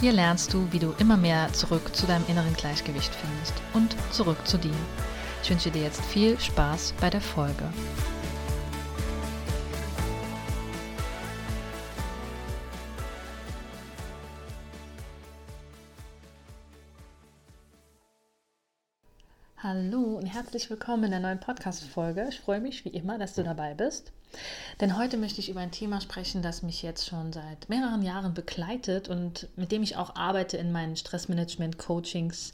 Hier lernst du, wie du immer mehr zurück zu deinem inneren Gleichgewicht findest und zurück zu dir. Ich wünsche dir jetzt viel Spaß bei der Folge. Herzlich willkommen in der neuen Podcast-Folge. Ich freue mich wie immer, dass du dabei bist. Denn heute möchte ich über ein Thema sprechen, das mich jetzt schon seit mehreren Jahren begleitet und mit dem ich auch arbeite in meinen Stressmanagement-Coachings.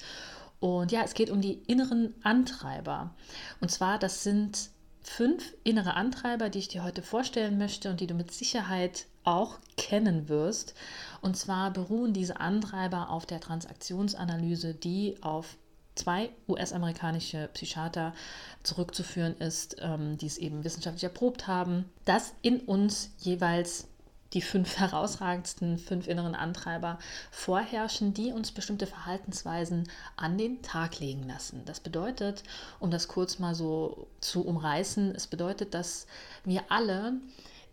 Und ja, es geht um die inneren Antreiber. Und zwar, das sind fünf innere Antreiber, die ich dir heute vorstellen möchte und die du mit Sicherheit auch kennen wirst. Und zwar beruhen diese Antreiber auf der Transaktionsanalyse, die auf zwei US-amerikanische Psychiater zurückzuführen ist, ähm, die es eben wissenschaftlich erprobt haben, dass in uns jeweils die fünf herausragendsten, fünf inneren Antreiber vorherrschen, die uns bestimmte Verhaltensweisen an den Tag legen lassen. Das bedeutet, um das kurz mal so zu umreißen, es bedeutet, dass wir alle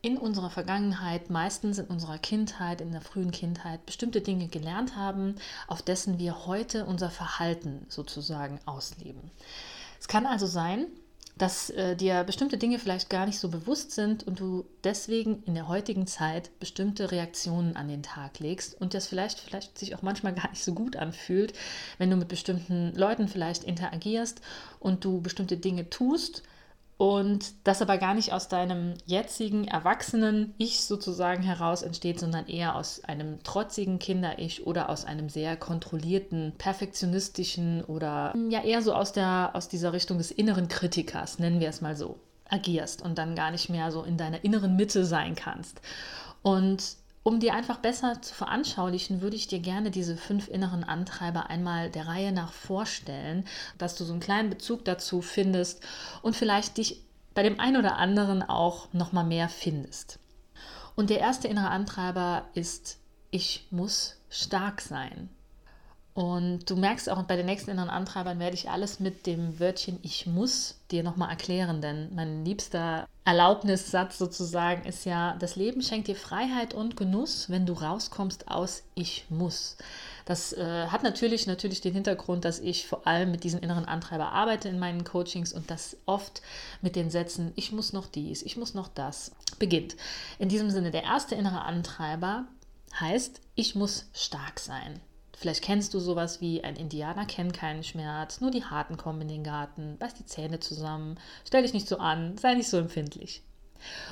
in unserer Vergangenheit, meistens in unserer Kindheit, in der frühen Kindheit, bestimmte Dinge gelernt haben, auf dessen wir heute unser Verhalten sozusagen ausleben. Es kann also sein, dass äh, dir bestimmte Dinge vielleicht gar nicht so bewusst sind und du deswegen in der heutigen Zeit bestimmte Reaktionen an den Tag legst und das vielleicht, vielleicht sich auch manchmal gar nicht so gut anfühlt, wenn du mit bestimmten Leuten vielleicht interagierst und du bestimmte Dinge tust, und das aber gar nicht aus deinem jetzigen erwachsenen Ich sozusagen heraus entsteht, sondern eher aus einem trotzigen Kinder-Ich oder aus einem sehr kontrollierten, perfektionistischen oder ja eher so aus, der, aus dieser Richtung des inneren Kritikers, nennen wir es mal so, agierst und dann gar nicht mehr so in deiner inneren Mitte sein kannst. Und um dir einfach besser zu veranschaulichen, würde ich dir gerne diese fünf inneren Antreiber einmal der Reihe nach vorstellen, dass du so einen kleinen Bezug dazu findest und vielleicht dich bei dem einen oder anderen auch noch mal mehr findest. Und der erste innere Antreiber ist ich muss stark sein. Und du merkst auch bei den nächsten inneren Antreibern werde ich alles mit dem Wörtchen ich muss dir nochmal erklären, denn mein liebster Erlaubnissatz sozusagen ist ja, das Leben schenkt dir Freiheit und Genuss, wenn du rauskommst aus ich muss. Das äh, hat natürlich natürlich den Hintergrund, dass ich vor allem mit diesen inneren Antreiber arbeite in meinen Coachings und das oft mit den Sätzen ich muss noch dies, ich muss noch das beginnt. In diesem Sinne der erste innere Antreiber heißt ich muss stark sein. Vielleicht kennst du sowas wie ein Indianer kennt keinen Schmerz, nur die Harten kommen in den Garten, beiß die Zähne zusammen, stell dich nicht so an, sei nicht so empfindlich.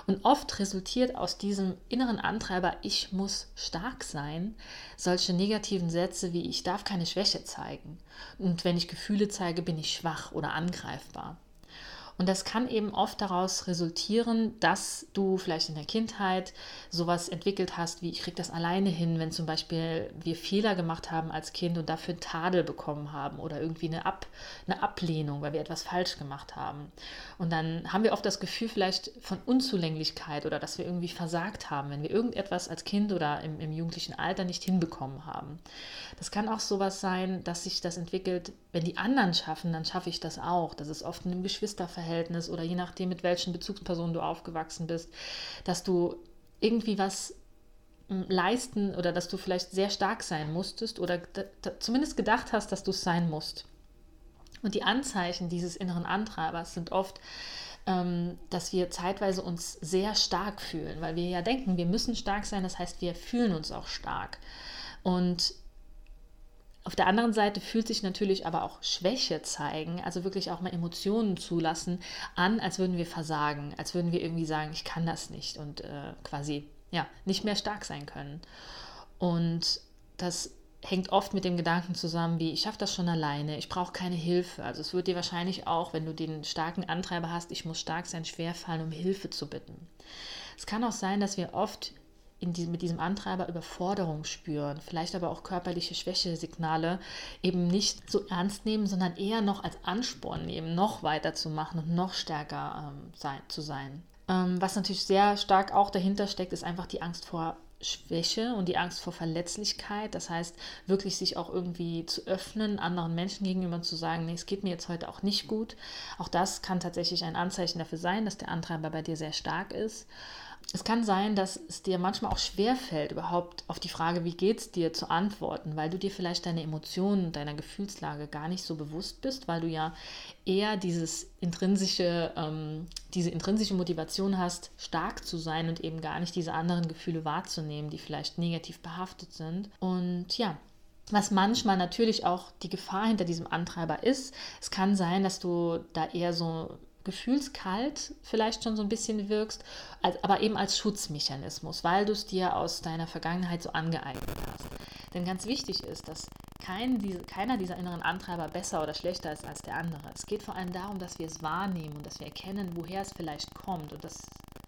Und oft resultiert aus diesem inneren Antreiber, ich muss stark sein, solche negativen Sätze wie ich darf keine Schwäche zeigen. Und wenn ich Gefühle zeige, bin ich schwach oder angreifbar. Und das kann eben oft daraus resultieren, dass du vielleicht in der Kindheit sowas entwickelt hast, wie ich kriege das alleine hin, wenn zum Beispiel wir Fehler gemacht haben als Kind und dafür Tadel bekommen haben oder irgendwie eine, Ab, eine Ablehnung, weil wir etwas falsch gemacht haben. Und dann haben wir oft das Gefühl vielleicht von Unzulänglichkeit oder dass wir irgendwie versagt haben, wenn wir irgendetwas als Kind oder im, im jugendlichen Alter nicht hinbekommen haben. Das kann auch sowas sein, dass sich das entwickelt, wenn die anderen schaffen, dann schaffe ich das auch. Das ist oft in einem Geschwisterverhältnis Verhältnis oder je nachdem, mit welchen Bezugspersonen du aufgewachsen bist, dass du irgendwie was hm, leisten oder dass du vielleicht sehr stark sein musstest oder zumindest gedacht hast, dass du es sein musst. Und die Anzeichen dieses inneren Antreibers sind oft, ähm, dass wir zeitweise uns sehr stark fühlen, weil wir ja denken, wir müssen stark sein, das heißt, wir fühlen uns auch stark. Und auf der anderen Seite fühlt sich natürlich aber auch Schwäche zeigen, also wirklich auch mal Emotionen zulassen, an, als würden wir versagen, als würden wir irgendwie sagen, ich kann das nicht und äh, quasi ja nicht mehr stark sein können. Und das hängt oft mit dem Gedanken zusammen, wie ich schaffe das schon alleine, ich brauche keine Hilfe. Also es wird dir wahrscheinlich auch, wenn du den starken Antreiber hast, ich muss stark sein, schwerfallen, um Hilfe zu bitten. Es kann auch sein, dass wir oft diesem, mit diesem Antreiber Überforderung spüren, vielleicht aber auch körperliche Schwächesignale eben nicht so ernst nehmen, sondern eher noch als Ansporn nehmen, noch weiter zu machen und noch stärker ähm, sein, zu sein. Ähm, was natürlich sehr stark auch dahinter steckt, ist einfach die Angst vor Schwäche und die Angst vor Verletzlichkeit. Das heißt, wirklich sich auch irgendwie zu öffnen, anderen Menschen gegenüber zu sagen, nee, es geht mir jetzt heute auch nicht gut. Auch das kann tatsächlich ein Anzeichen dafür sein, dass der Antreiber bei dir sehr stark ist es kann sein, dass es dir manchmal auch schwer fällt, überhaupt auf die Frage, wie geht es dir, zu antworten, weil du dir vielleicht deine Emotionen, deiner Gefühlslage gar nicht so bewusst bist, weil du ja eher dieses intrinsische, ähm, diese intrinsische Motivation hast, stark zu sein und eben gar nicht diese anderen Gefühle wahrzunehmen, die vielleicht negativ behaftet sind. Und ja, was manchmal natürlich auch die Gefahr hinter diesem Antreiber ist. Es kann sein, dass du da eher so gefühlskalt vielleicht schon so ein bisschen wirkst, aber eben als Schutzmechanismus, weil du es dir aus deiner Vergangenheit so angeeignet hast. Denn ganz wichtig ist, dass kein, diese, keiner dieser inneren Antreiber besser oder schlechter ist als der andere. Es geht vor allem darum, dass wir es wahrnehmen und dass wir erkennen, woher es vielleicht kommt und dass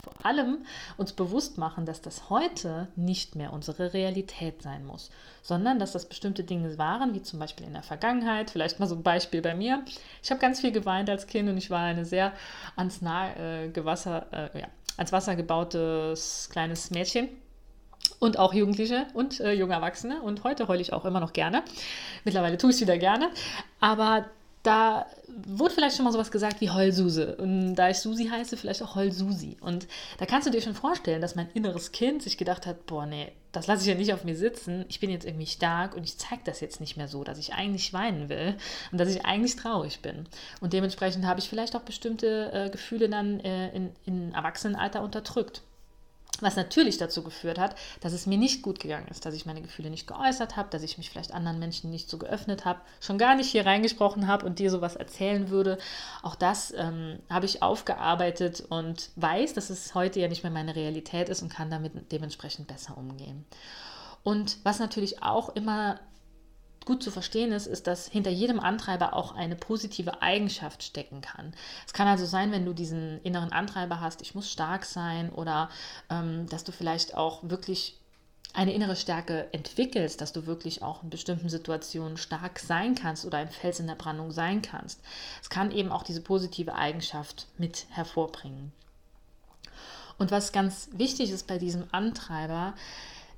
vor allem uns bewusst machen, dass das heute nicht mehr unsere Realität sein muss, sondern dass das bestimmte Dinge waren, wie zum Beispiel in der Vergangenheit. Vielleicht mal so ein Beispiel bei mir. Ich habe ganz viel geweint als Kind und ich war eine sehr ans nahe äh, Gewasser, äh, ja, ans Wasser gebautes kleines Mädchen und auch Jugendliche und äh, junge Erwachsene. Und heute heule ich auch immer noch gerne. Mittlerweile tue ich es wieder gerne. Aber da wurde vielleicht schon mal sowas gesagt wie Heulsuse. Und da ich Susi heiße, vielleicht auch Heulsusi. Und da kannst du dir schon vorstellen, dass mein inneres Kind sich gedacht hat, boah, nee, das lasse ich ja nicht auf mir sitzen. Ich bin jetzt irgendwie stark und ich zeige das jetzt nicht mehr so, dass ich eigentlich weinen will und dass ich eigentlich traurig bin. Und dementsprechend habe ich vielleicht auch bestimmte äh, Gefühle dann äh, in, in Erwachsenenalter unterdrückt. Was natürlich dazu geführt hat, dass es mir nicht gut gegangen ist, dass ich meine Gefühle nicht geäußert habe, dass ich mich vielleicht anderen Menschen nicht so geöffnet habe, schon gar nicht hier reingesprochen habe und dir sowas erzählen würde. Auch das ähm, habe ich aufgearbeitet und weiß, dass es heute ja nicht mehr meine Realität ist und kann damit dementsprechend besser umgehen. Und was natürlich auch immer gut zu verstehen ist, ist, dass hinter jedem Antreiber auch eine positive Eigenschaft stecken kann. Es kann also sein, wenn du diesen inneren Antreiber hast, ich muss stark sein oder ähm, dass du vielleicht auch wirklich eine innere Stärke entwickelst, dass du wirklich auch in bestimmten Situationen stark sein kannst oder ein Fels in der Brandung sein kannst. Es kann eben auch diese positive Eigenschaft mit hervorbringen. Und was ganz wichtig ist bei diesem Antreiber,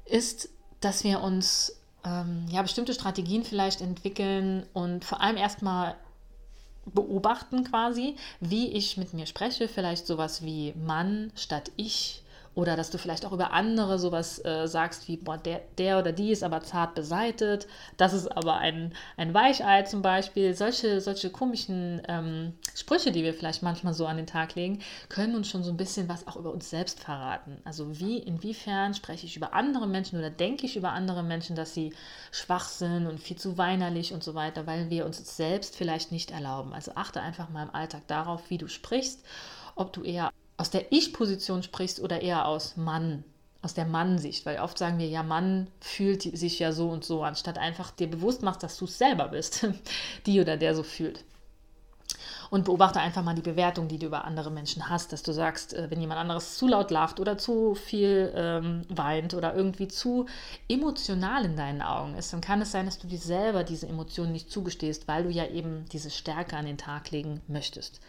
ist, dass wir uns ähm, ja, bestimmte Strategien vielleicht entwickeln und vor allem erstmal beobachten quasi, wie ich mit mir spreche, vielleicht sowas wie Mann statt ich oder dass du vielleicht auch über andere sowas äh, sagst wie, boah, der, der oder die ist aber zart beseitet, das ist aber ein, ein Weichei zum Beispiel. Solche, solche komischen ähm, Sprüche, die wir vielleicht manchmal so an den Tag legen, können uns schon so ein bisschen was auch über uns selbst verraten. Also wie, inwiefern spreche ich über andere Menschen oder denke ich über andere Menschen, dass sie schwach sind und viel zu weinerlich und so weiter, weil wir uns selbst vielleicht nicht erlauben. Also achte einfach mal im Alltag darauf, wie du sprichst, ob du eher aus der Ich-Position sprichst oder eher aus Mann, aus der Mann-Sicht, weil oft sagen wir, ja, Mann fühlt sich ja so und so, anstatt einfach dir bewusst machst, dass du es selber bist, die oder der so fühlt. Und beobachte einfach mal die Bewertung, die du über andere Menschen hast, dass du sagst, äh, wenn jemand anderes zu laut lacht oder zu viel ähm, weint oder irgendwie zu emotional in deinen Augen ist, dann kann es sein, dass du dir selber diese Emotionen nicht zugestehst, weil du ja eben diese Stärke an den Tag legen möchtest.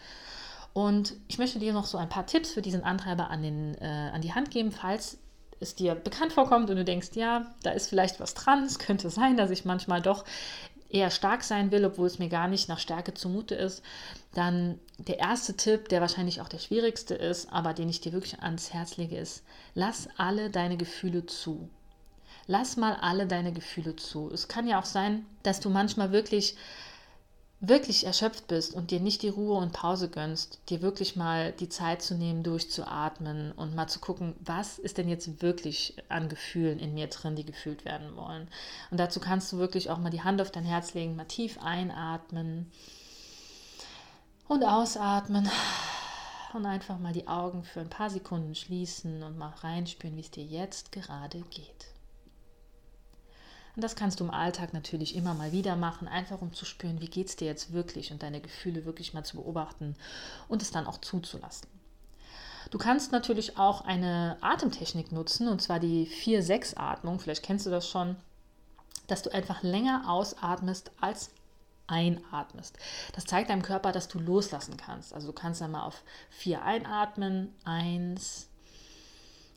Und ich möchte dir noch so ein paar Tipps für diesen Antreiber an, den, äh, an die Hand geben, falls es dir bekannt vorkommt und du denkst, ja, da ist vielleicht was dran. Es könnte sein, dass ich manchmal doch eher stark sein will, obwohl es mir gar nicht nach Stärke zumute ist. Dann der erste Tipp, der wahrscheinlich auch der schwierigste ist, aber den ich dir wirklich ans Herz lege, ist, lass alle deine Gefühle zu. Lass mal alle deine Gefühle zu. Es kann ja auch sein, dass du manchmal wirklich wirklich erschöpft bist und dir nicht die Ruhe und Pause gönnst, dir wirklich mal die Zeit zu nehmen, durchzuatmen und mal zu gucken, was ist denn jetzt wirklich an Gefühlen in mir drin, die gefühlt werden wollen. Und dazu kannst du wirklich auch mal die Hand auf dein Herz legen, mal tief einatmen und ausatmen und einfach mal die Augen für ein paar Sekunden schließen und mal reinspüren, wie es dir jetzt gerade geht. Und das kannst du im Alltag natürlich immer mal wieder machen, einfach um zu spüren, wie geht es dir jetzt wirklich und deine Gefühle wirklich mal zu beobachten und es dann auch zuzulassen. Du kannst natürlich auch eine Atemtechnik nutzen, und zwar die 4-6-Atmung. Vielleicht kennst du das schon, dass du einfach länger ausatmest als einatmest. Das zeigt deinem Körper, dass du loslassen kannst. Also du kannst dann mal auf 4 einatmen. 1,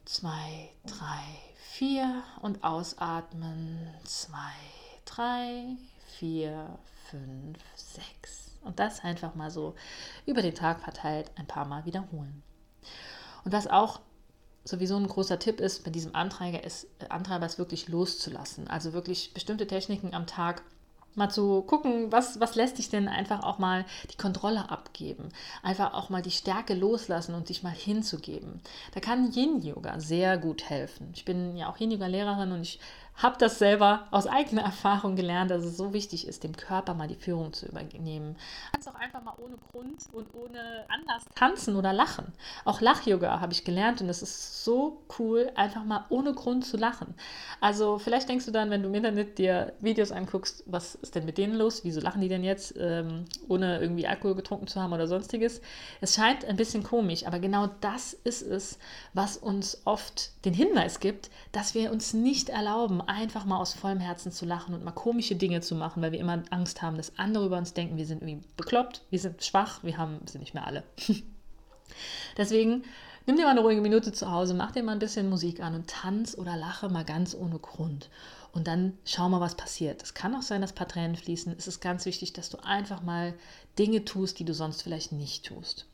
2, 3, 4 und ausatmen. 2, 3, 4, 5, 6. Und das einfach mal so über den Tag verteilt ein paar Mal wiederholen. Und was auch sowieso ein großer Tipp ist bei diesem Antreiber ist, Antreiber ist wirklich loszulassen. Also wirklich bestimmte Techniken am Tag mal zu gucken, was, was lässt dich denn einfach auch mal die Kontrolle abgeben, einfach auch mal die Stärke loslassen und dich mal hinzugeben. Da kann Yin-Yoga sehr gut helfen. Ich bin ja auch Yin-Yoga-Lehrerin und ich habe das selber aus eigener Erfahrung gelernt, dass es so wichtig ist, dem Körper mal die Führung zu übernehmen. Kannst auch einfach mal ohne Grund und ohne Anlass tanzen oder lachen. Auch Lach-Yoga habe ich gelernt und es ist so cool, einfach mal ohne Grund zu lachen. Also vielleicht denkst du dann, wenn du im Internet dir Videos anguckst, was ist denn mit denen los? Wieso lachen die denn jetzt, ähm, ohne irgendwie Alkohol getrunken zu haben oder sonstiges? Es scheint ein bisschen komisch, aber genau das ist es, was uns oft den Hinweis gibt, dass wir uns nicht erlauben, einfach mal aus vollem Herzen zu lachen und mal komische Dinge zu machen, weil wir immer Angst haben, dass andere über uns denken, wir sind irgendwie bekloppt, wir sind schwach, wir haben, sind nicht mehr alle. Deswegen nimm dir mal eine ruhige Minute zu Hause, mach dir mal ein bisschen Musik an und tanz oder lache mal ganz ohne Grund. Und dann schau mal, was passiert. Es kann auch sein, dass ein paar Tränen fließen. Es ist ganz wichtig, dass du einfach mal Dinge tust, die du sonst vielleicht nicht tust.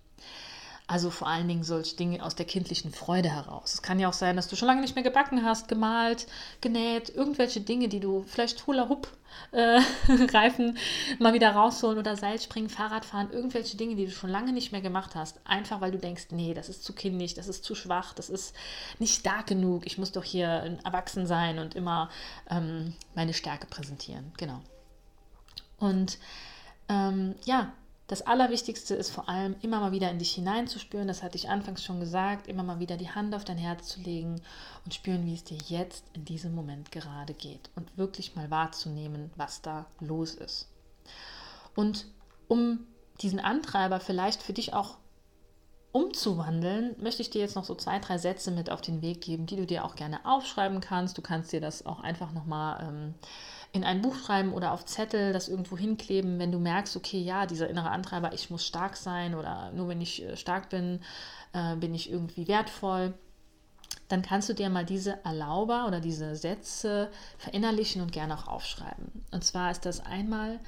Also vor allen Dingen solche Dinge aus der kindlichen Freude heraus. Es kann ja auch sein, dass du schon lange nicht mehr gebacken hast, gemalt, genäht, irgendwelche Dinge, die du vielleicht Hula Hoop äh, Reifen mal wieder rausholen oder Seilspringen, Fahrradfahren, irgendwelche Dinge, die du schon lange nicht mehr gemacht hast, einfach weil du denkst, nee, das ist zu kindisch, das ist zu schwach, das ist nicht stark genug, ich muss doch hier erwachsen sein und immer ähm, meine Stärke präsentieren. Genau. Und ähm, ja, das Allerwichtigste ist vor allem immer mal wieder in dich hineinzuspüren, das hatte ich anfangs schon gesagt, immer mal wieder die Hand auf dein Herz zu legen und spüren, wie es dir jetzt in diesem Moment gerade geht. Und wirklich mal wahrzunehmen, was da los ist. Und um diesen Antreiber vielleicht für dich auch umzuwandeln, möchte ich dir jetzt noch so zwei, drei Sätze mit auf den Weg geben, die du dir auch gerne aufschreiben kannst. Du kannst dir das auch einfach nochmal ähm, in ein Buch schreiben oder auf Zettel das irgendwo hinkleben, wenn du merkst, okay, ja, dieser innere Antreiber, ich muss stark sein oder nur wenn ich äh, stark bin, äh, bin ich irgendwie wertvoll. Dann kannst du dir mal diese Erlauber oder diese Sätze verinnerlichen und gerne auch aufschreiben. Und zwar ist das einmal,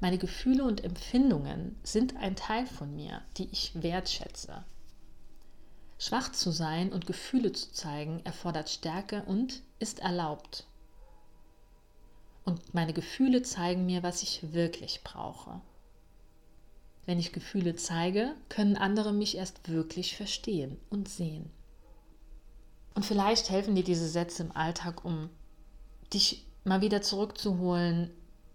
meine Gefühle und Empfindungen sind ein Teil von mir, die ich wertschätze. Schwach zu sein und Gefühle zu zeigen erfordert Stärke und ist erlaubt und meine Gefühle zeigen mir, was ich wirklich brauche. Wenn ich Gefühle zeige, können andere mich erst wirklich verstehen und sehen. Und vielleicht helfen dir diese Sätze im Alltag, um dich mal wieder zurückzuholen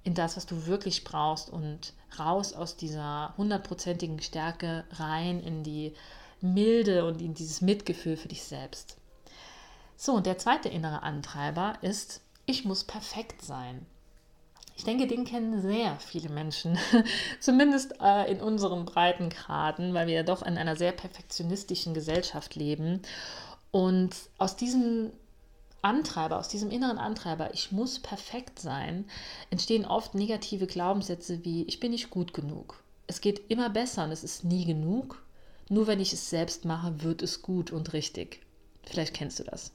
in das, was du wirklich brauchst und raus aus dieser hundertprozentigen Stärke rein in die Milde und in dieses Mitgefühl für dich selbst. So, und der zweite innere Antreiber ist ich muss perfekt sein. Ich denke, den kennen sehr viele Menschen, zumindest äh, in unseren Breitengraden, weil wir ja doch in einer sehr perfektionistischen Gesellschaft leben. Und aus diesem Antreiber, aus diesem inneren Antreiber, ich muss perfekt sein, entstehen oft negative Glaubenssätze wie, ich bin nicht gut genug. Es geht immer besser und es ist nie genug. Nur wenn ich es selbst mache, wird es gut und richtig. Vielleicht kennst du das.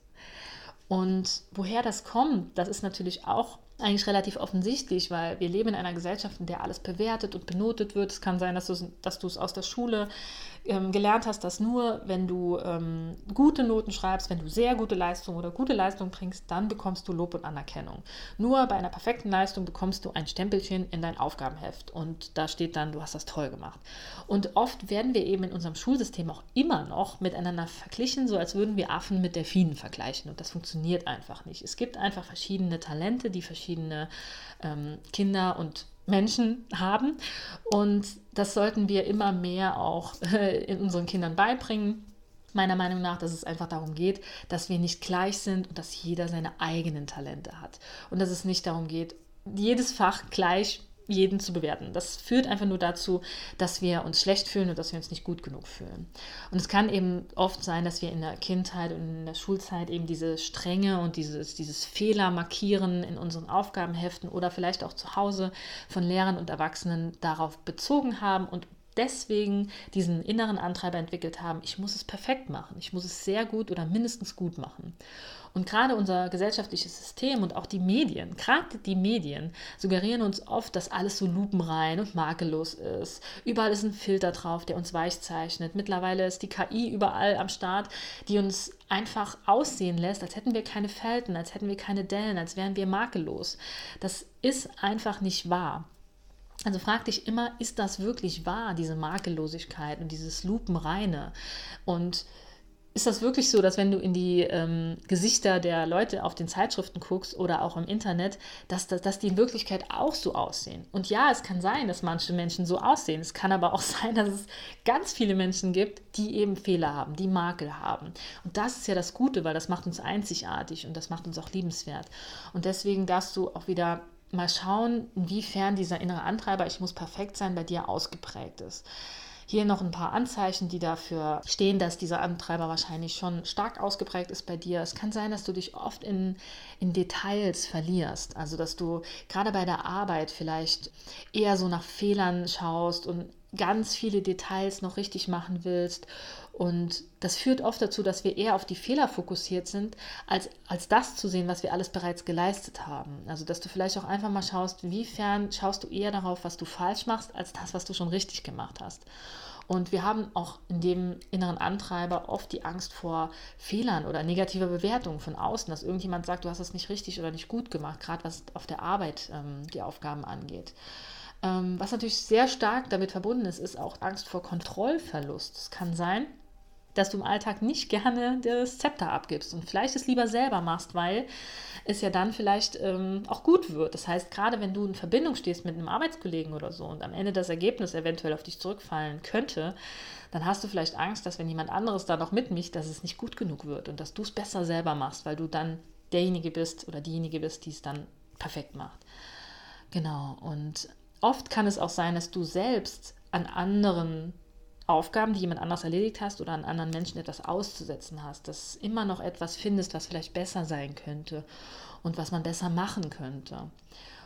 Und woher das kommt, das ist natürlich auch eigentlich relativ offensichtlich, weil wir leben in einer Gesellschaft, in der alles bewertet und benotet wird. Es kann sein, dass du, dass du es aus der Schule ähm, gelernt hast, dass nur wenn du ähm, gute Noten schreibst, wenn du sehr gute Leistung oder gute Leistung bringst, dann bekommst du Lob und Anerkennung. Nur bei einer perfekten Leistung bekommst du ein Stempelchen in dein Aufgabenheft und da steht dann, du hast das toll gemacht. Und oft werden wir eben in unserem Schulsystem auch immer noch miteinander verglichen, so als würden wir Affen mit Delfinen vergleichen. Und das funktioniert einfach nicht. Es gibt einfach verschiedene Talente, die verschiedene ähm, Kinder und Menschen haben. Und das sollten wir immer mehr auch äh, in unseren Kindern beibringen. Meiner Meinung nach, dass es einfach darum geht, dass wir nicht gleich sind und dass jeder seine eigenen Talente hat. Und dass es nicht darum geht, jedes Fach gleich jeden zu bewerten. Das führt einfach nur dazu, dass wir uns schlecht fühlen und dass wir uns nicht gut genug fühlen. Und es kann eben oft sein, dass wir in der Kindheit und in der Schulzeit eben diese Strenge und dieses, dieses Fehler markieren in unseren Aufgabenheften oder vielleicht auch zu Hause von Lehrern und Erwachsenen darauf bezogen haben und deswegen diesen inneren Antreiber entwickelt haben, ich muss es perfekt machen, ich muss es sehr gut oder mindestens gut machen. Und gerade unser gesellschaftliches System und auch die Medien, gerade die Medien, suggerieren uns oft, dass alles so lupenrein und makellos ist. Überall ist ein Filter drauf, der uns weich zeichnet. Mittlerweile ist die KI überall am Start, die uns einfach aussehen lässt, als hätten wir keine Falten, als hätten wir keine Dellen, als wären wir makellos. Das ist einfach nicht wahr. Also frag dich immer, ist das wirklich wahr, diese Makellosigkeit und dieses Lupenreine? Und ist das wirklich so, dass wenn du in die ähm, Gesichter der Leute auf den Zeitschriften guckst oder auch im Internet, dass, dass, dass die in Wirklichkeit auch so aussehen? Und ja, es kann sein, dass manche Menschen so aussehen. Es kann aber auch sein, dass es ganz viele Menschen gibt, die eben Fehler haben, die Makel haben. Und das ist ja das Gute, weil das macht uns einzigartig und das macht uns auch liebenswert. Und deswegen darfst du auch wieder mal schauen, inwiefern dieser innere Antreiber, ich muss perfekt sein, bei dir ausgeprägt ist. Hier noch ein paar Anzeichen, die dafür stehen, dass dieser Antreiber wahrscheinlich schon stark ausgeprägt ist bei dir. Es kann sein, dass du dich oft in, in Details verlierst. Also, dass du gerade bei der Arbeit vielleicht eher so nach Fehlern schaust und ganz viele Details noch richtig machen willst. Und das führt oft dazu, dass wir eher auf die Fehler fokussiert sind, als, als das zu sehen, was wir alles bereits geleistet haben. Also, dass du vielleicht auch einfach mal schaust, wiefern schaust du eher darauf, was du falsch machst, als das, was du schon richtig gemacht hast. Und wir haben auch in dem inneren Antreiber oft die Angst vor Fehlern oder negativer Bewertungen von außen, dass irgendjemand sagt, du hast das nicht richtig oder nicht gut gemacht, gerade was auf der Arbeit ähm, die Aufgaben angeht. Ähm, was natürlich sehr stark damit verbunden ist, ist auch Angst vor Kontrollverlust. Es kann sein, dass du im Alltag nicht gerne das Zepter abgibst und vielleicht es lieber selber machst, weil es ja dann vielleicht ähm, auch gut wird. Das heißt, gerade wenn du in Verbindung stehst mit einem Arbeitskollegen oder so und am Ende das Ergebnis eventuell auf dich zurückfallen könnte, dann hast du vielleicht Angst, dass wenn jemand anderes da noch mitmischt, dass es nicht gut genug wird und dass du es besser selber machst, weil du dann derjenige bist oder diejenige bist, die es dann perfekt macht. Genau, und oft kann es auch sein, dass du selbst an anderen Aufgaben, die jemand anders erledigt hast oder an anderen Menschen etwas auszusetzen hast, dass immer noch etwas findest, was vielleicht besser sein könnte und was man besser machen könnte.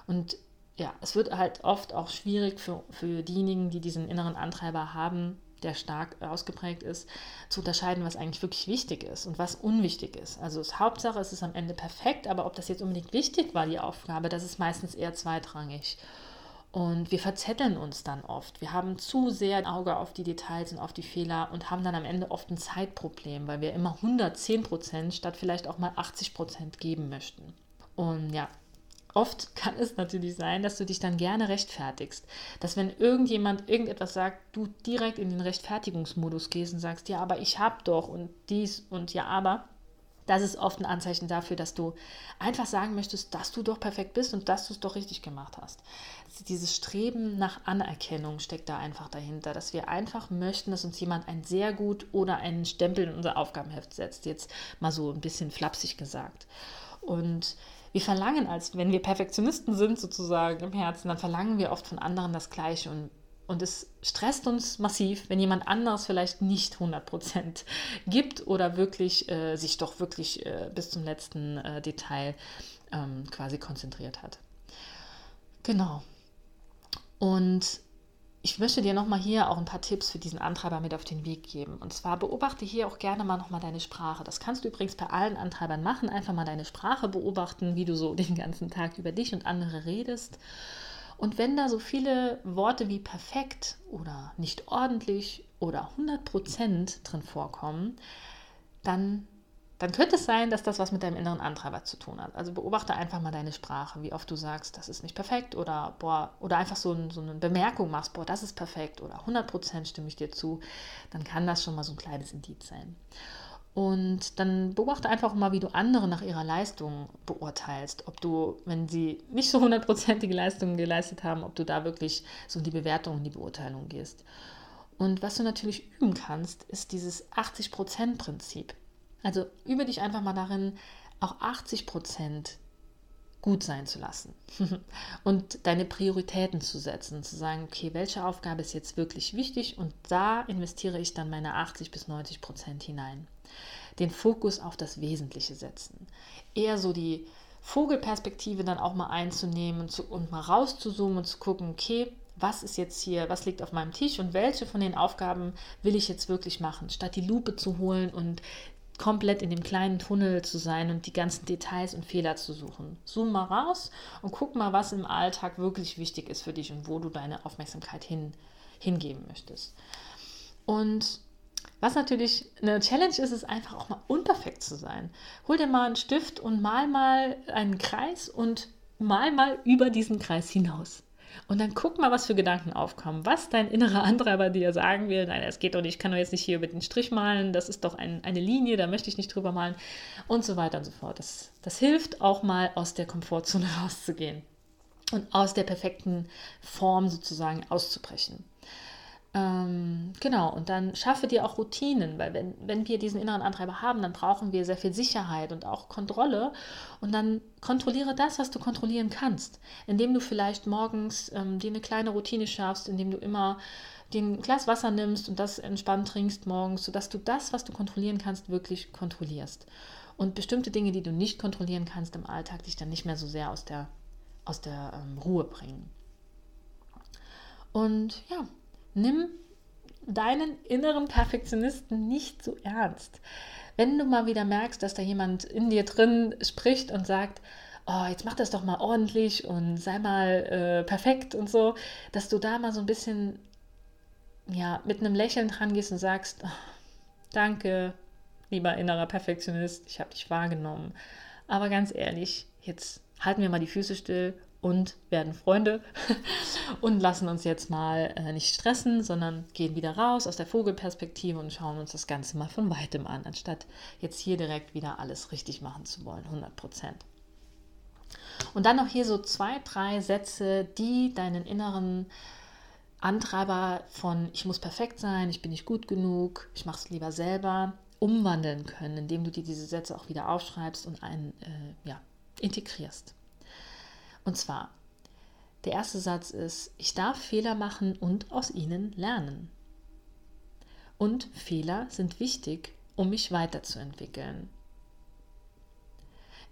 Und ja, es wird halt oft auch schwierig für, für diejenigen, die diesen inneren Antreiber haben, der stark ausgeprägt ist, zu unterscheiden, was eigentlich wirklich wichtig ist und was unwichtig ist. Also das Hauptsache es ist am Ende perfekt, aber ob das jetzt unbedingt wichtig war, die Aufgabe, das ist meistens eher zweitrangig. Und wir verzetteln uns dann oft. Wir haben zu sehr ein Auge auf die Details und auf die Fehler und haben dann am Ende oft ein Zeitproblem, weil wir immer 110 Prozent statt vielleicht auch mal 80 Prozent geben möchten. Und ja, oft kann es natürlich sein, dass du dich dann gerne rechtfertigst. Dass wenn irgendjemand irgendetwas sagt, du direkt in den Rechtfertigungsmodus gehst und sagst, ja, aber ich habe doch und dies und ja, aber das ist oft ein Anzeichen dafür, dass du einfach sagen möchtest, dass du doch perfekt bist und dass du es doch richtig gemacht hast. Dieses Streben nach Anerkennung steckt da einfach dahinter, dass wir einfach möchten, dass uns jemand ein sehr gut oder einen Stempel in unser Aufgabenheft setzt. Jetzt mal so ein bisschen flapsig gesagt. Und wir verlangen, als wenn wir Perfektionisten sind sozusagen im Herzen, dann verlangen wir oft von anderen das Gleiche und und es stresst uns massiv, wenn jemand anderes vielleicht nicht 100% gibt oder wirklich äh, sich doch wirklich äh, bis zum letzten äh, Detail ähm, quasi konzentriert hat. Genau. Und ich möchte dir nochmal hier auch ein paar Tipps für diesen Antreiber mit auf den Weg geben. Und zwar beobachte hier auch gerne mal nochmal deine Sprache. Das kannst du übrigens bei allen Antreibern machen. Einfach mal deine Sprache beobachten, wie du so den ganzen Tag über dich und andere redest. Und wenn da so viele Worte wie perfekt oder nicht ordentlich oder 100% drin vorkommen, dann, dann könnte es sein, dass das was mit deinem inneren Antreiber zu tun hat. Also beobachte einfach mal deine Sprache, wie oft du sagst, das ist nicht perfekt oder, boah, oder einfach so, ein, so eine Bemerkung machst, boah, das ist perfekt oder 100% stimme ich dir zu, dann kann das schon mal so ein kleines Indiz sein. Und dann beobachte einfach mal, wie du andere nach ihrer Leistung beurteilst. Ob du, wenn sie nicht so hundertprozentige Leistungen geleistet haben, ob du da wirklich so in die Bewertung, in die Beurteilung gehst. Und was du natürlich üben kannst, ist dieses 80%-Prinzip. Also übe dich einfach mal darin, auch 80% gut sein zu lassen und deine Prioritäten zu setzen, zu sagen, okay, welche Aufgabe ist jetzt wirklich wichtig und da investiere ich dann meine 80 bis 90 Prozent hinein. Den Fokus auf das Wesentliche setzen. Eher so die Vogelperspektive dann auch mal einzunehmen und, mal rauszuzoomen und zu gucken, okay, was ist jetzt hier, was liegt auf meinem Tisch und welche von den Aufgaben will ich jetzt wirklich machen, statt die Lupe zu holen und komplett in dem kleinen Tunnel zu sein und die ganzen Details und Fehler zu suchen. Zoom mal raus und guck mal, was im Alltag wirklich wichtig ist für dich und wo du deine Aufmerksamkeit hin, hingeben möchtest. Und was natürlich eine Challenge ist, ist einfach auch mal unperfekt zu sein. Hol dir mal einen Stift und mal mal einen Kreis und mal mal über diesen Kreis hinaus. Und dann guck mal, was für Gedanken aufkommen, was dein innerer Antreiber dir sagen will. Nein, das geht doch nicht, ich kann doch jetzt nicht hier über den Strich malen, das ist doch ein, eine Linie, da möchte ich nicht drüber malen und so weiter und so fort. Das, das hilft auch mal aus der Komfortzone rauszugehen und aus der perfekten Form sozusagen auszubrechen. Ähm, genau, und dann schaffe dir auch Routinen, weil wenn, wenn wir diesen inneren Antreiber haben, dann brauchen wir sehr viel Sicherheit und auch Kontrolle. Und dann kontrolliere das, was du kontrollieren kannst, indem du vielleicht morgens ähm, dir eine kleine Routine schaffst, indem du immer den Glas Wasser nimmst und das entspannt trinkst morgens, sodass du das, was du kontrollieren kannst, wirklich kontrollierst. Und bestimmte Dinge, die du nicht kontrollieren kannst im Alltag, dich dann nicht mehr so sehr aus der, aus der ähm, Ruhe bringen. Und ja, nimm deinen inneren Perfektionisten nicht zu ernst. Wenn du mal wieder merkst, dass da jemand in dir drin spricht und sagt, oh, jetzt mach das doch mal ordentlich und sei mal äh, perfekt und so, dass du da mal so ein bisschen ja, mit einem Lächeln dran gehst und sagst, oh, danke, lieber innerer Perfektionist, ich habe dich wahrgenommen. Aber ganz ehrlich, jetzt halten wir mal die Füße still und werden Freunde und lassen uns jetzt mal äh, nicht stressen, sondern gehen wieder raus aus der Vogelperspektive und schauen uns das Ganze mal von weitem an, anstatt jetzt hier direkt wieder alles richtig machen zu wollen, 100 Prozent. Und dann noch hier so zwei, drei Sätze, die deinen inneren Antreiber von ich muss perfekt sein, ich bin nicht gut genug, ich mache es lieber selber, umwandeln können, indem du dir diese Sätze auch wieder aufschreibst und einen, äh, ja, integrierst. Und zwar, der erste Satz ist, ich darf Fehler machen und aus ihnen lernen. Und Fehler sind wichtig, um mich weiterzuentwickeln.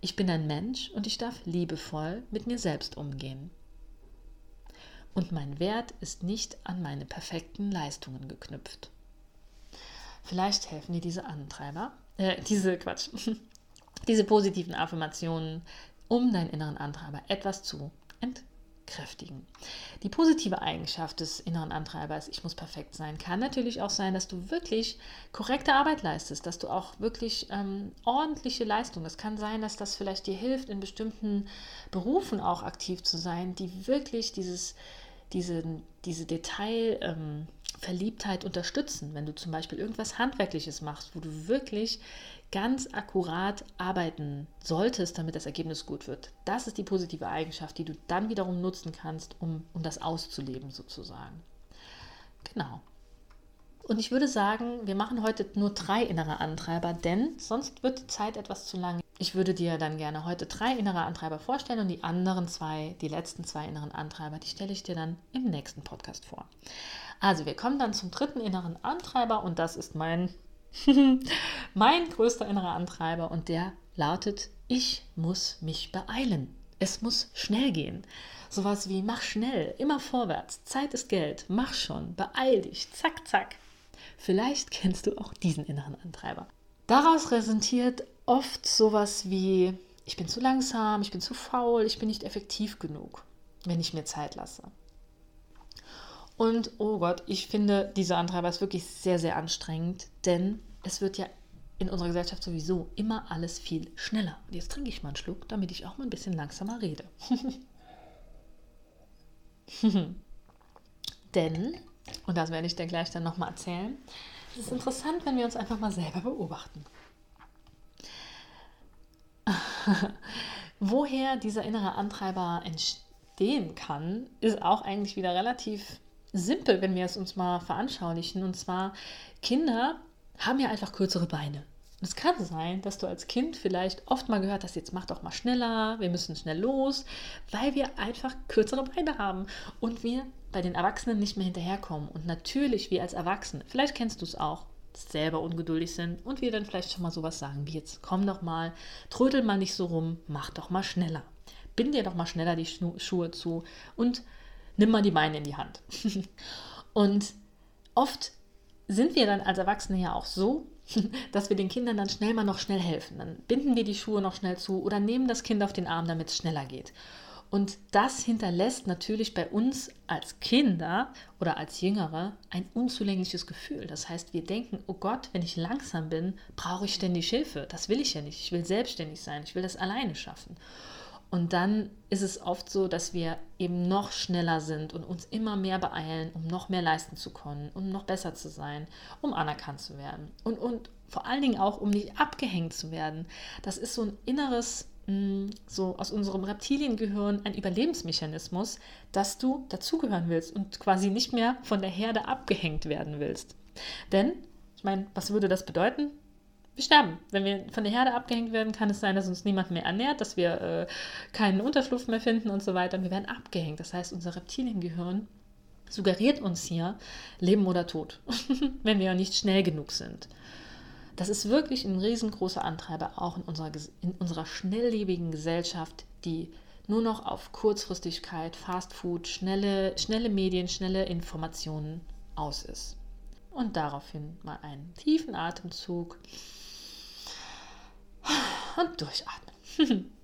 Ich bin ein Mensch und ich darf liebevoll mit mir selbst umgehen. Und mein Wert ist nicht an meine perfekten Leistungen geknüpft. Vielleicht helfen dir diese Antreiber, äh, diese Quatsch, diese positiven Affirmationen um deinen inneren Antreiber etwas zu entkräftigen. Die positive Eigenschaft des inneren Antreibers, ich muss perfekt sein, kann natürlich auch sein, dass du wirklich korrekte Arbeit leistest, dass du auch wirklich ähm, ordentliche Leistung. Es kann sein, dass das vielleicht dir hilft, in bestimmten Berufen auch aktiv zu sein, die wirklich dieses, diese, diese Detail. Ähm, unterstützen, wenn du zum Beispiel irgendwas Handwerkliches machst, wo du wirklich ganz akkurat arbeiten solltest, damit das Ergebnis gut wird. Das ist die positive Eigenschaft, die du dann wiederum nutzen kannst, um, um das auszuleben sozusagen. Genau. Und ich würde sagen, wir machen heute nur drei innere Antreiber, denn sonst wird die Zeit etwas zu lang. Ich würde dir dann gerne heute drei innere Antreiber vorstellen und die anderen zwei, die letzten zwei inneren Antreiber, die stelle ich dir dann im nächsten Podcast vor. Also wir kommen dann zum dritten inneren Antreiber und das ist mein mein größter innerer Antreiber und der lautet, ich muss mich beeilen. Es muss schnell gehen. Sowas wie mach schnell, immer vorwärts, Zeit ist Geld, mach schon, beeil dich, zack, zack. Vielleicht kennst du auch diesen inneren Antreiber. Daraus resultiert oft sowas wie ich bin zu langsam, ich bin zu faul, ich bin nicht effektiv genug, wenn ich mir Zeit lasse. Und oh Gott, ich finde, dieser Antreiber ist wirklich sehr, sehr anstrengend, denn es wird ja in unserer Gesellschaft sowieso immer alles viel schneller. Und jetzt trinke ich mal einen Schluck, damit ich auch mal ein bisschen langsamer rede. denn, und das werde ich dir gleich dann nochmal erzählen, es ist interessant, wenn wir uns einfach mal selber beobachten. Woher dieser innere Antreiber entstehen kann, ist auch eigentlich wieder relativ simpel, wenn wir es uns mal veranschaulichen. Und zwar, Kinder haben ja einfach kürzere Beine. Und es kann sein, dass du als Kind vielleicht oft mal gehört hast, jetzt mach doch mal schneller, wir müssen schnell los, weil wir einfach kürzere Beine haben und wir bei den Erwachsenen nicht mehr hinterherkommen. Und natürlich wir als Erwachsene, vielleicht kennst du es auch, selber ungeduldig sind und wir dann vielleicht schon mal sowas sagen wie jetzt komm doch mal, trödel mal nicht so rum, mach doch mal schneller. Bind dir doch mal schneller die Schuhe zu und nimm mal die Beine in die Hand. und oft sind wir dann als Erwachsene ja auch so, dass wir den Kindern dann schnell mal noch schnell helfen. Dann binden wir die Schuhe noch schnell zu oder nehmen das Kind auf den Arm, damit es schneller geht. Und das hinterlässt natürlich bei uns als Kinder oder als Jüngere ein unzulängliches Gefühl. Das heißt, wir denken, oh Gott, wenn ich langsam bin, brauche ich ständig Hilfe. Das will ich ja nicht. Ich will selbstständig sein. Ich will das alleine schaffen. Und dann ist es oft so, dass wir eben noch schneller sind und uns immer mehr beeilen, um noch mehr leisten zu können, um noch besser zu sein, um anerkannt zu werden. Und, und vor allen Dingen auch, um nicht abgehängt zu werden. Das ist so ein inneres, so aus unserem Reptiliengehirn ein Überlebensmechanismus, dass du dazugehören willst und quasi nicht mehr von der Herde abgehängt werden willst. Denn, ich meine, was würde das bedeuten? wir sterben. Wenn wir von der Herde abgehängt werden, kann es sein, dass uns niemand mehr ernährt, dass wir äh, keinen Unterschlupf mehr finden und so weiter. Wir werden abgehängt. Das heißt, unser Reptiliengehirn suggeriert uns hier Leben oder Tod, wenn wir nicht schnell genug sind. Das ist wirklich ein riesengroßer Antreiber, auch in unserer, in unserer schnelllebigen Gesellschaft, die nur noch auf Kurzfristigkeit, Fast Food, schnelle, schnelle Medien, schnelle Informationen aus ist. Und daraufhin mal einen tiefen Atemzug und durchatmen.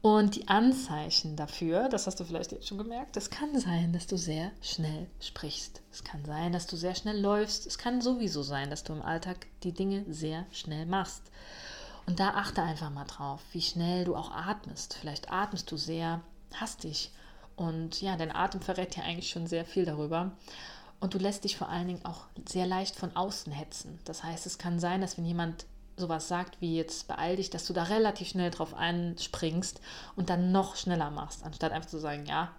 Und die Anzeichen dafür, das hast du vielleicht jetzt schon gemerkt, es kann sein, dass du sehr schnell sprichst. Es kann sein, dass du sehr schnell läufst. Es kann sowieso sein, dass du im Alltag die Dinge sehr schnell machst. Und da achte einfach mal drauf, wie schnell du auch atmest. Vielleicht atmest du sehr hastig. Und ja, dein Atem verrät ja eigentlich schon sehr viel darüber. Und du lässt dich vor allen Dingen auch sehr leicht von außen hetzen. Das heißt, es kann sein, dass wenn jemand sowas sagt wie jetzt beeil dich, dass du da relativ schnell drauf einspringst und dann noch schneller machst, anstatt einfach zu sagen, ja,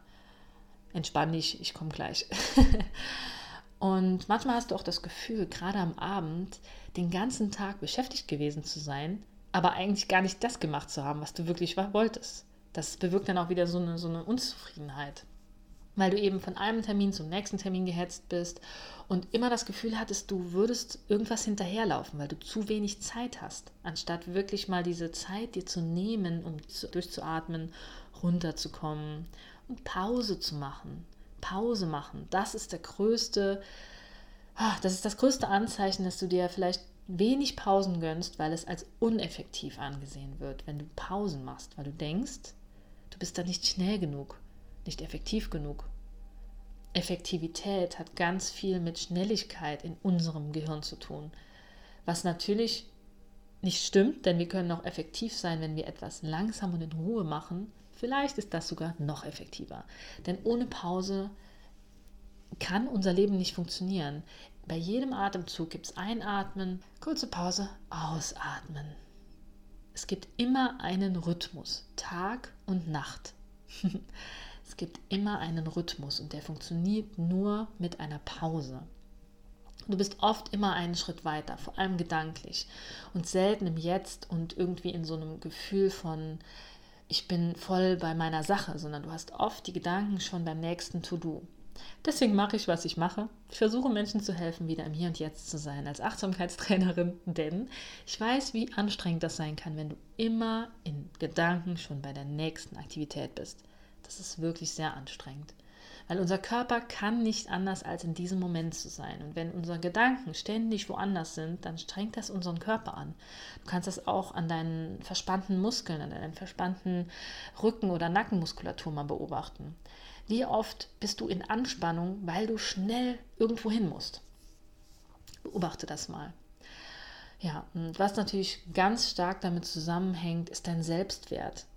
entspann dich, ich komme gleich. und manchmal hast du auch das Gefühl, gerade am Abend den ganzen Tag beschäftigt gewesen zu sein, aber eigentlich gar nicht das gemacht zu haben, was du wirklich wolltest. Das bewirkt dann auch wieder so eine, so eine Unzufriedenheit weil du eben von einem Termin zum nächsten Termin gehetzt bist und immer das Gefühl hattest, du würdest irgendwas hinterherlaufen, weil du zu wenig Zeit hast, anstatt wirklich mal diese Zeit dir zu nehmen, um durchzuatmen, runterzukommen und Pause zu machen. Pause machen, das ist der größte, ah, das ist das größte Anzeichen, dass du dir vielleicht wenig Pausen gönnst, weil es als uneffektiv angesehen wird, wenn du Pausen machst, weil du denkst, du bist da nicht schnell genug, nicht effektiv genug. Effektivität hat ganz viel mit Schnelligkeit in unserem Gehirn zu tun, was natürlich nicht stimmt, denn wir können auch effektiv sein, wenn wir etwas langsam und in Ruhe machen. Vielleicht ist das sogar noch effektiver, denn ohne Pause kann unser Leben nicht funktionieren. Bei jedem Atemzug gibt es Einatmen, kurze Pause, Ausatmen. Es gibt immer einen Rhythmus, Tag und Nacht. Es gibt immer einen Rhythmus und der funktioniert nur mit einer Pause. Du bist oft immer einen Schritt weiter, vor allem gedanklich und selten im Jetzt und irgendwie in so einem Gefühl von, ich bin voll bei meiner Sache, sondern du hast oft die Gedanken schon beim nächsten To-Do. Deswegen mache ich, was ich mache. Ich versuche Menschen zu helfen, wieder im Hier und Jetzt zu sein als Achtsamkeitstrainerin, denn ich weiß, wie anstrengend das sein kann, wenn du immer in Gedanken schon bei der nächsten Aktivität bist. Das ist wirklich sehr anstrengend. Weil unser Körper kann nicht anders, als in diesem Moment zu sein. Und wenn unsere Gedanken ständig woanders sind, dann strengt das unseren Körper an. Du kannst das auch an deinen verspannten Muskeln, an deinen verspannten Rücken- oder Nackenmuskulatur mal beobachten. Wie oft bist du in Anspannung, weil du schnell irgendwo hin musst? Beobachte das mal. Ja, und was natürlich ganz stark damit zusammenhängt, ist dein Selbstwert.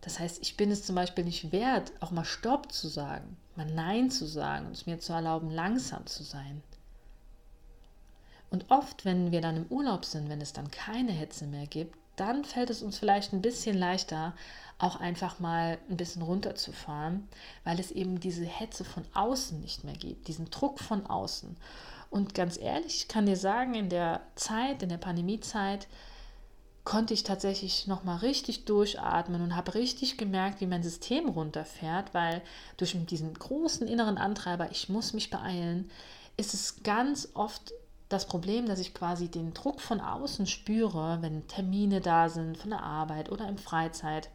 Das heißt, ich bin es zum Beispiel nicht wert, auch mal Stopp zu sagen, mal Nein zu sagen und es mir zu erlauben, langsam zu sein. Und oft, wenn wir dann im Urlaub sind, wenn es dann keine Hetze mehr gibt, dann fällt es uns vielleicht ein bisschen leichter, auch einfach mal ein bisschen runterzufahren, weil es eben diese Hetze von außen nicht mehr gibt, diesen Druck von außen. Und ganz ehrlich, ich kann dir sagen, in der Zeit, in der Pandemiezeit, konnte ich tatsächlich noch mal richtig durchatmen und habe richtig gemerkt, wie mein System runterfährt, weil durch diesen großen inneren Antreiber, ich muss mich beeilen, ist es ganz oft das Problem, dass ich quasi den Druck von außen spüre, wenn Termine da sind von der Arbeit oder im Freizeit,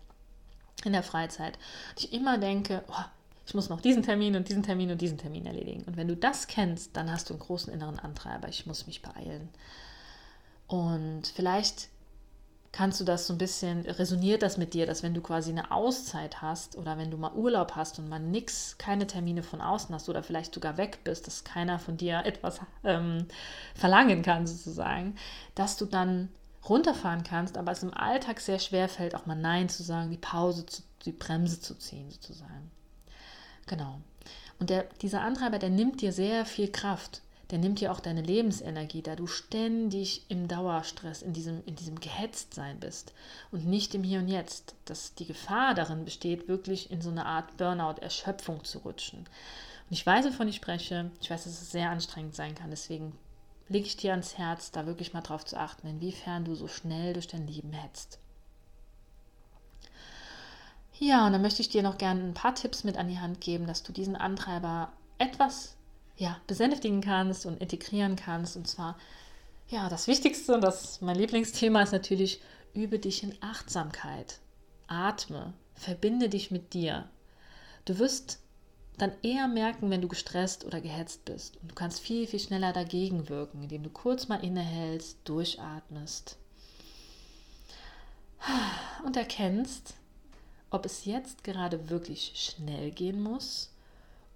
in der Freizeit, ich immer denke, oh, ich muss noch diesen Termin und diesen Termin und diesen Termin erledigen. Und wenn du das kennst, dann hast du einen großen inneren Antreiber, ich muss mich beeilen. Und vielleicht kannst du das so ein bisschen, resoniert das mit dir, dass wenn du quasi eine Auszeit hast oder wenn du mal Urlaub hast und mal nichts, keine Termine von außen hast oder vielleicht sogar weg bist, dass keiner von dir etwas ähm, verlangen kann sozusagen, dass du dann runterfahren kannst, aber es im Alltag sehr schwer fällt, auch mal Nein zu sagen, die Pause, zu, die Bremse zu ziehen sozusagen. Genau. Und der, dieser Antreiber, der nimmt dir sehr viel Kraft der nimmt dir auch deine Lebensenergie, da du ständig im Dauerstress, in diesem, in diesem Gehetztsein bist und nicht im Hier und Jetzt. Dass die Gefahr darin besteht, wirklich in so eine Art Burnout, Erschöpfung zu rutschen. Und ich weiß, wovon ich spreche. Ich weiß, dass es sehr anstrengend sein kann. Deswegen lege ich dir ans Herz, da wirklich mal drauf zu achten, inwiefern du so schnell durch dein Leben hetzt. Ja, und dann möchte ich dir noch gerne ein paar Tipps mit an die Hand geben, dass du diesen Antreiber etwas ja, besänftigen kannst und integrieren kannst. Und zwar, ja, das Wichtigste und das mein Lieblingsthema ist natürlich, übe dich in Achtsamkeit. Atme, verbinde dich mit dir. Du wirst dann eher merken, wenn du gestresst oder gehetzt bist. Und du kannst viel, viel schneller dagegen wirken, indem du kurz mal innehältst, durchatmest und erkennst, ob es jetzt gerade wirklich schnell gehen muss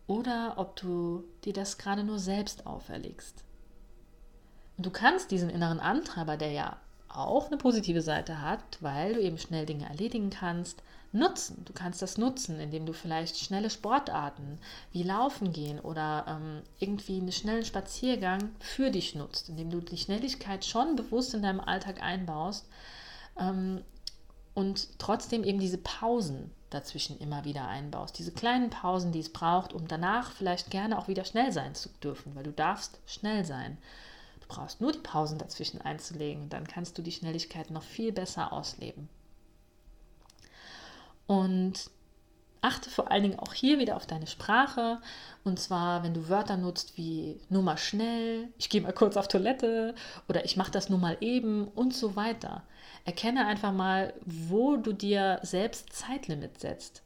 oder ob du dir das gerade nur selbst auferlegst. Und du kannst diesen inneren Antreiber, der ja auch eine positive Seite hat, weil du eben schnell Dinge erledigen kannst, nutzen. Du kannst das nutzen, indem du vielleicht schnelle Sportarten wie Laufen gehen oder ähm, irgendwie einen schnellen Spaziergang für dich nutzt, indem du die Schnelligkeit schon bewusst in deinem Alltag einbaust ähm, und trotzdem eben diese Pausen dazwischen immer wieder einbaust. Diese kleinen Pausen, die es braucht, um danach vielleicht gerne auch wieder schnell sein zu dürfen, weil du darfst schnell sein. Du brauchst nur die Pausen dazwischen einzulegen, dann kannst du die Schnelligkeit noch viel besser ausleben. Und achte vor allen Dingen auch hier wieder auf deine Sprache. Und zwar, wenn du Wörter nutzt wie nur mal schnell, ich gehe mal kurz auf Toilette oder ich mache das nur mal eben und so weiter. Erkenne einfach mal, wo du dir selbst Zeitlimit setzt.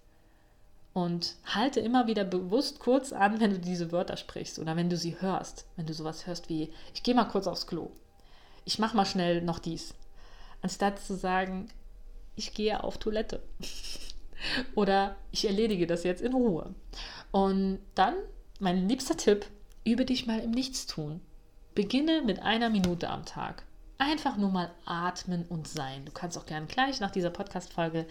Und halte immer wieder bewusst kurz an, wenn du diese Wörter sprichst oder wenn du sie hörst. Wenn du sowas hörst wie, ich gehe mal kurz aufs Klo. Ich mache mal schnell noch dies. Anstatt zu sagen, ich gehe auf Toilette. oder ich erledige das jetzt in Ruhe. Und dann, mein liebster Tipp, übe dich mal im Nichtstun. Beginne mit einer Minute am Tag einfach nur mal atmen und sein. Du kannst auch gerne gleich nach dieser Podcast-Folge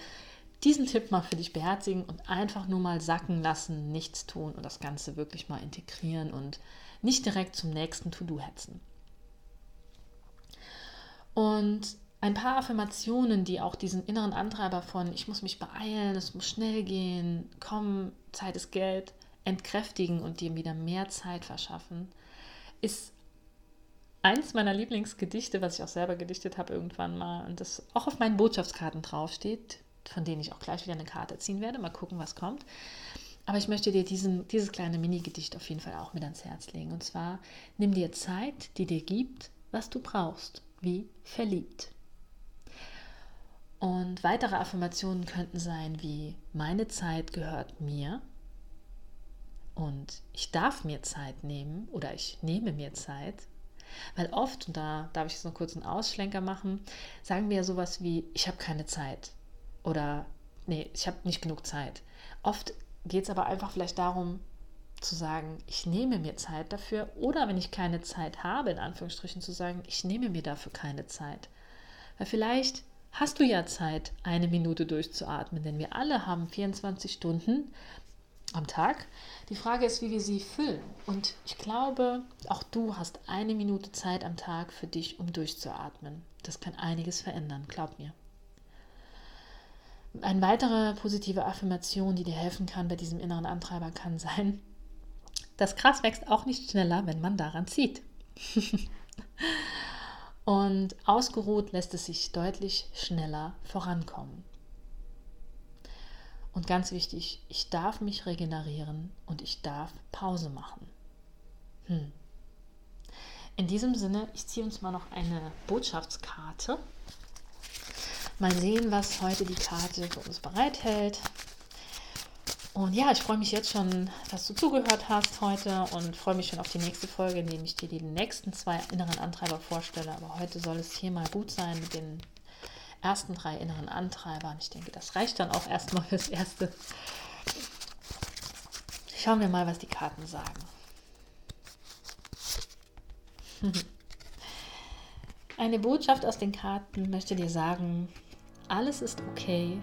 diesen Tipp mal für dich beherzigen und einfach nur mal sacken lassen, nichts tun und das Ganze wirklich mal integrieren und nicht direkt zum nächsten To-Do hetzen. Und ein paar Affirmationen, die auch diesen inneren Antreiber von ich muss mich beeilen, es muss schnell gehen, komm, Zeit ist Geld, entkräftigen und dir wieder mehr Zeit verschaffen, ist eins meiner Lieblingsgedichte, was ich auch selber gedichtet habe irgendwann mal und das auch auf meinen Botschaftskarten draufsteht, von denen ich auch gleich wieder eine Karte ziehen werde. Mal gucken, was kommt. Aber ich möchte dir diesen, dieses kleine Mini-Gedicht auf jeden Fall auch mit ans Herz legen. Und zwar, nimm dir Zeit, die dir gibt, was du brauchst, wie verliebt. Und weitere Affirmationen könnten sein wie, meine Zeit gehört mir und ich darf mir Zeit nehmen oder ich nehme mir Zeit weil oft, und da darf ich jetzt noch kurz einen Ausschlenker machen, sagen wir ja sowas wie, ich habe keine Zeit oder nee, ich habe nicht genug Zeit. Oft geht es aber einfach vielleicht darum, zu sagen, ich nehme mir Zeit dafür oder wenn ich keine Zeit habe, in Anführungsstrichen zu sagen, ich nehme mir dafür keine Zeit. Weil vielleicht hast du ja Zeit, eine Minute durchzuatmen, denn wir alle haben 24 Stunden am Tag. Die Frage ist, wie wir sie füllen. Und ich glaube, auch du hast eine Minute Zeit am Tag für dich, um durchzuatmen. Das kann einiges verändern, glaub mir. Eine weitere positive Affirmation, die dir helfen kann bei diesem inneren Antreiber, kann sein, das Gras wächst auch nicht schneller, wenn man daran zieht. und ausgeruht lässt es sich deutlich schneller vorankommen. Und ganz wichtig, ich darf mich regenerieren und ich darf Pause machen. Hm. In diesem Sinne, ich ziehe uns mal noch eine Botschaftskarte. Mal sehen, was heute die Karte für uns bereithält. Und ja, ich freue mich jetzt schon, dass du zugehört hast heute und freue mich schon auf die nächste Folge, in der ich dir die nächsten zwei inneren Antreiber vorstelle. Aber heute soll es hier mal gut sein mit den ersten drei inneren Antreibern. Ich denke, das reicht dann auch erstmal fürs Erste. Schauen wir mal, was die Karten sagen. Eine Botschaft aus den Karten möchte dir sagen, alles ist okay,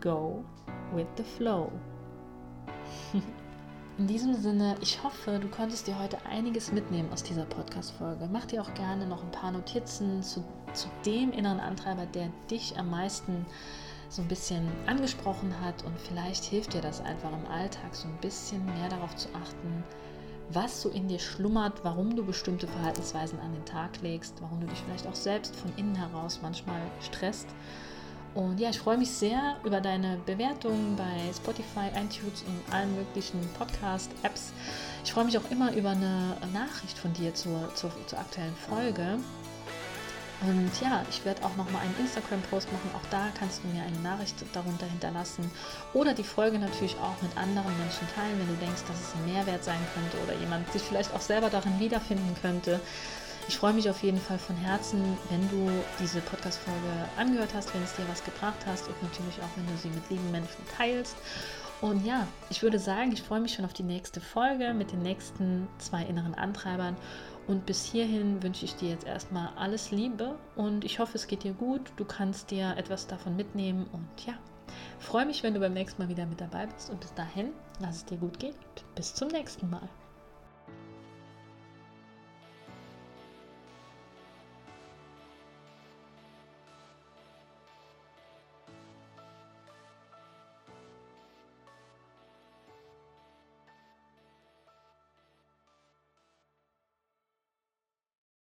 go with the flow. In diesem Sinne, ich hoffe, du konntest dir heute einiges mitnehmen aus dieser Podcast-Folge. Mach dir auch gerne noch ein paar Notizen zu, zu dem inneren Antreiber, der dich am meisten so ein bisschen angesprochen hat. Und vielleicht hilft dir das einfach im Alltag so ein bisschen mehr darauf zu achten, was so in dir schlummert, warum du bestimmte Verhaltensweisen an den Tag legst, warum du dich vielleicht auch selbst von innen heraus manchmal stresst und ja, ich freue mich sehr über deine Bewertungen bei Spotify, iTunes und allen möglichen Podcast-Apps. Ich freue mich auch immer über eine Nachricht von dir zur, zur, zur aktuellen Folge. Und ja, ich werde auch nochmal einen Instagram-Post machen. Auch da kannst du mir eine Nachricht darunter hinterlassen. Oder die Folge natürlich auch mit anderen Menschen teilen, wenn du denkst, dass es ein Mehrwert sein könnte oder jemand sich vielleicht auch selber darin wiederfinden könnte. Ich freue mich auf jeden Fall von Herzen, wenn du diese Podcast-Folge angehört hast, wenn es dir was gebracht hast und natürlich auch, wenn du sie mit lieben Menschen teilst. Und ja, ich würde sagen, ich freue mich schon auf die nächste Folge mit den nächsten zwei inneren Antreibern. Und bis hierhin wünsche ich dir jetzt erstmal alles Liebe und ich hoffe, es geht dir gut. Du kannst dir etwas davon mitnehmen und ja, freue mich, wenn du beim nächsten Mal wieder mit dabei bist. Und bis dahin, lass es dir gut gehen bis zum nächsten Mal.